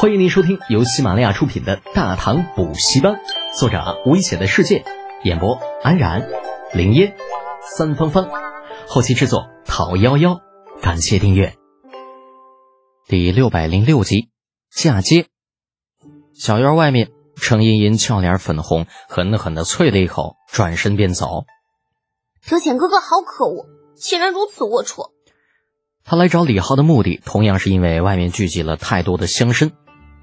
欢迎您收听由喜马拉雅出品的《大唐补习班》，作者危险的世界，演播安然、林烟、三芳芳，后期制作陶幺幺。感谢订阅。第六百零六集，嫁接。小院外面，程茵茵俏脸粉红，狠狠的啐了一口，转身便走。德浅哥哥好可恶，竟然如此龌龊！他来找李浩的目的，同样是因为外面聚集了太多的乡绅。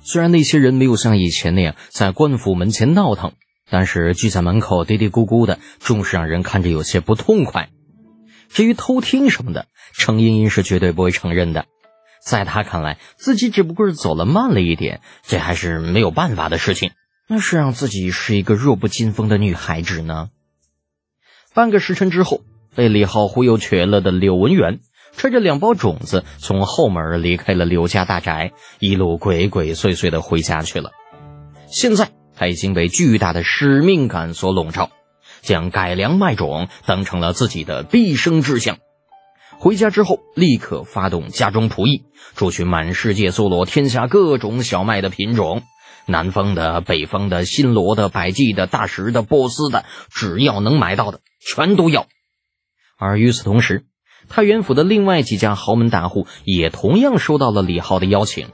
虽然那些人没有像以前那样在官府门前闹腾，但是聚在门口嘀嘀咕咕的，终是让人看着有些不痛快。至于偷听什么的，程茵茵是绝对不会承认的。在他看来，自己只不过是走了慢了一点，这还是没有办法的事情。那是让自己是一个弱不禁风的女孩子呢。半个时辰之后，被李浩忽悠瘸了的柳文元。揣着两包种子，从后门离开了刘家大宅，一路鬼鬼祟祟的回家去了。现在他已经被巨大的使命感所笼罩，将改良麦种当成了自己的毕生志向。回家之后，立刻发动家中仆役，出去满世界搜罗天下各种小麦的品种，南方的、北方的、新罗的、百济的、大石的、波斯的，只要能买到的，全都要。而与此同时，太原府的另外几家豪门大户也同样收到了李浩的邀请，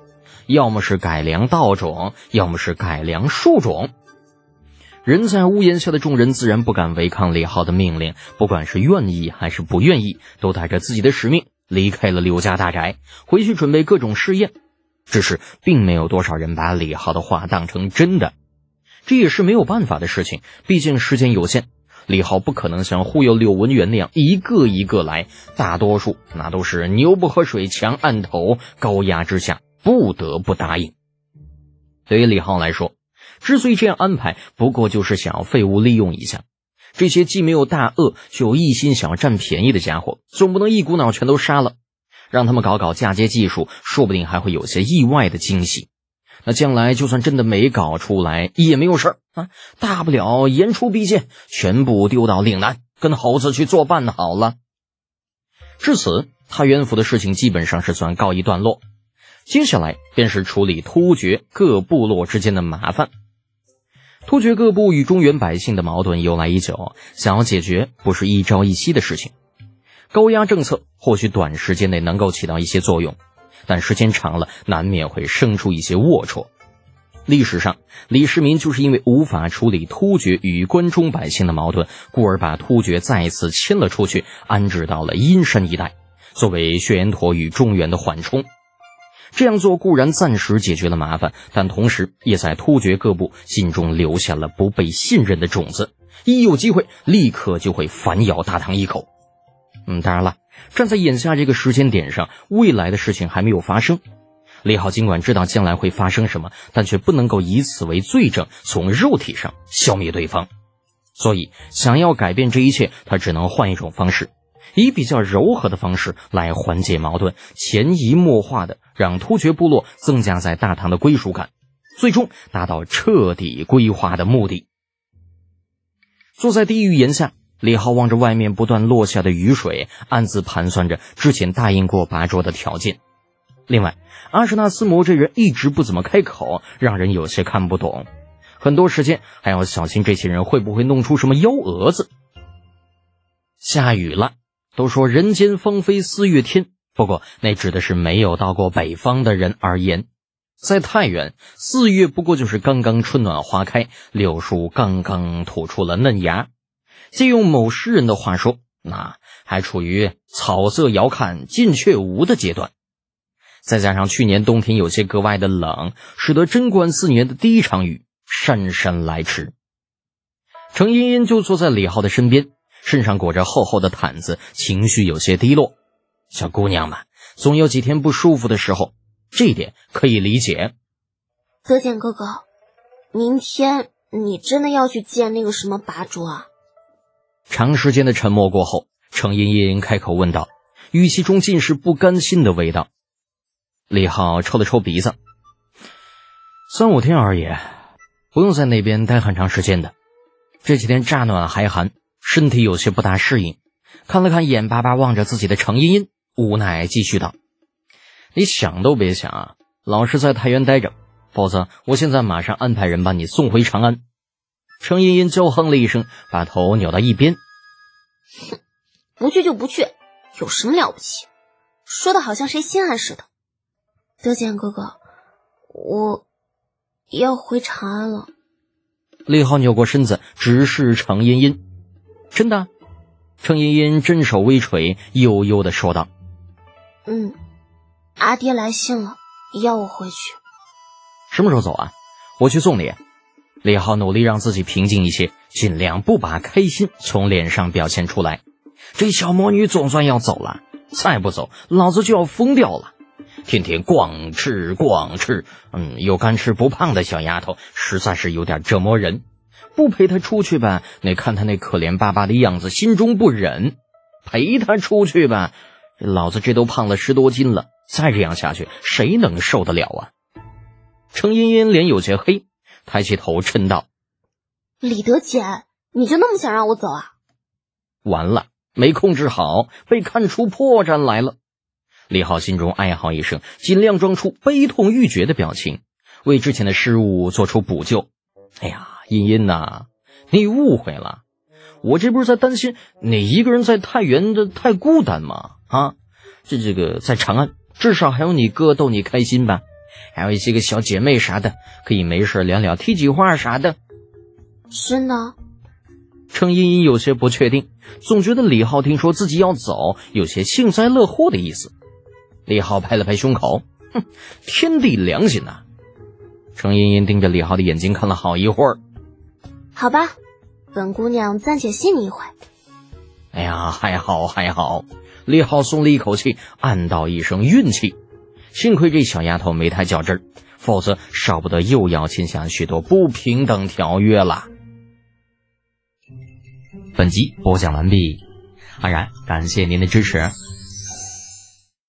要么是改良稻种，要么是改良树种。人在屋檐下的众人自然不敢违抗李浩的命令，不管是愿意还是不愿意，都带着自己的使命离开了刘家大宅，回去准备各种试验。只是并没有多少人把李浩的话当成真的，这也是没有办法的事情，毕竟时间有限。李浩不可能像忽悠柳文元那样一个一个来，大多数那都是牛不喝水强按头，高压之下不得不答应。对于李浩来说，之所以这样安排，不过就是想要废物利用一下这些既没有大恶，却一心想要占便宜的家伙，总不能一股脑全都杀了，让他们搞搞嫁接技术，说不定还会有些意外的惊喜。那将来就算真的没搞出来也没有事儿啊，大不了言出必践，全部丢到岭南，跟猴子去作伴好了。至此，太原府的事情基本上是算告一段落。接下来便是处理突厥各部落之间的麻烦。突厥各部与中原百姓的矛盾由来已久，想要解决不是一朝一夕的事情。高压政策或许短时间内能够起到一些作用。但时间长了，难免会生出一些龌龊。历史上，李世民就是因为无法处理突厥与关中百姓的矛盾，故而把突厥再次迁了出去，安置到了阴山一带，作为血延陀与中原的缓冲。这样做固然暂时解决了麻烦，但同时也在突厥各部心中留下了不被信任的种子，一有机会立刻就会反咬大唐一口。嗯，当然了。站在眼下这个时间点上，未来的事情还没有发生。李浩尽管知道将来会发生什么，但却不能够以此为罪证，从肉体上消灭对方。所以，想要改变这一切，他只能换一种方式，以比较柔和的方式来缓解矛盾，潜移默化的让突厥部落增加在大唐的归属感，最终达到彻底归化的目的。坐在地狱檐下。李浩望着外面不断落下的雨水，暗自盘算着之前答应过拔卓的条件。另外，阿什纳斯摩这人一直不怎么开口，让人有些看不懂。很多时间还要小心这些人会不会弄出什么幺蛾子。下雨了，都说人间芳菲四月天，不过那指的是没有到过北方的人而言。在太原，四月不过就是刚刚春暖花开，柳树刚刚吐出了嫩芽。借用某诗人的话说，那还处于草色遥看近却无的阶段。再加上去年冬天有些格外的冷，使得贞观四年的第一场雨姗姗来迟。程茵茵就坐在李浩的身边，身上裹着厚厚的毯子，情绪有些低落。小姑娘嘛，总有几天不舒服的时候，这一点可以理解。德简哥哥，明天你真的要去见那个什么拔卓啊？长时间的沉默过后，程茵茵开口问道，语气中尽是不甘心的味道。李浩抽了抽鼻子：“三五天而已，不用在那边待很长时间的。这几天乍暖还寒，身体有些不大适应。”看了看眼巴巴望着自己的程茵茵，无奈继续道：“你想都别想啊，老是在太原待着，否则我现在马上安排人把你送回长安。程茵茵娇哼了一声，把头扭到一边。哼，不去就不去，有什么了不起？说的好像谁心安似的。德简哥哥，我要回长安了。李浩扭过身子，直视程茵茵。真的？程茵茵真手微垂，悠悠的说道：“嗯，阿爹来信了，要我回去。什么时候走啊？我去送你。”李浩努力让自己平静一些，尽量不把开心从脸上表现出来。这小魔女总算要走了，再不走，老子就要疯掉了！天天光吃光吃，嗯，又干吃不胖的小丫头，实在是有点折磨人。不陪她出去吧，那看她那可怜巴巴的样子，心中不忍；陪她出去吧，老子这都胖了十多斤了，再这样下去，谁能受得了啊？程茵茵脸有些黑。抬起头，嗔道：“李德简，你就那么想让我走啊？”完了，没控制好，被看出破绽来了。李浩心中哀嚎一声，尽量装出悲痛欲绝的表情，为之前的失误做出补救。哎呀，茵茵呐，你误会了，我这不是在担心你一个人在太原的太孤单吗？啊，这这个在长安，至少还有你哥逗你开心吧。还有一些个小姐妹啥的，可以没事聊聊，提几话啥的。是呢。程茵茵有些不确定，总觉得李浩听说自己要走，有些幸灾乐祸的意思。李浩拍了拍胸口，哼，天地良心呐！程茵茵盯着李浩的眼睛看了好一会儿。好吧，本姑娘暂且信你一回。哎呀，还好还好。李浩松了一口气，暗道一声运气。幸亏这小丫头没太较真儿，否则少不得又要签下许多不平等条约了。本集播讲完毕，安然感谢您的支持。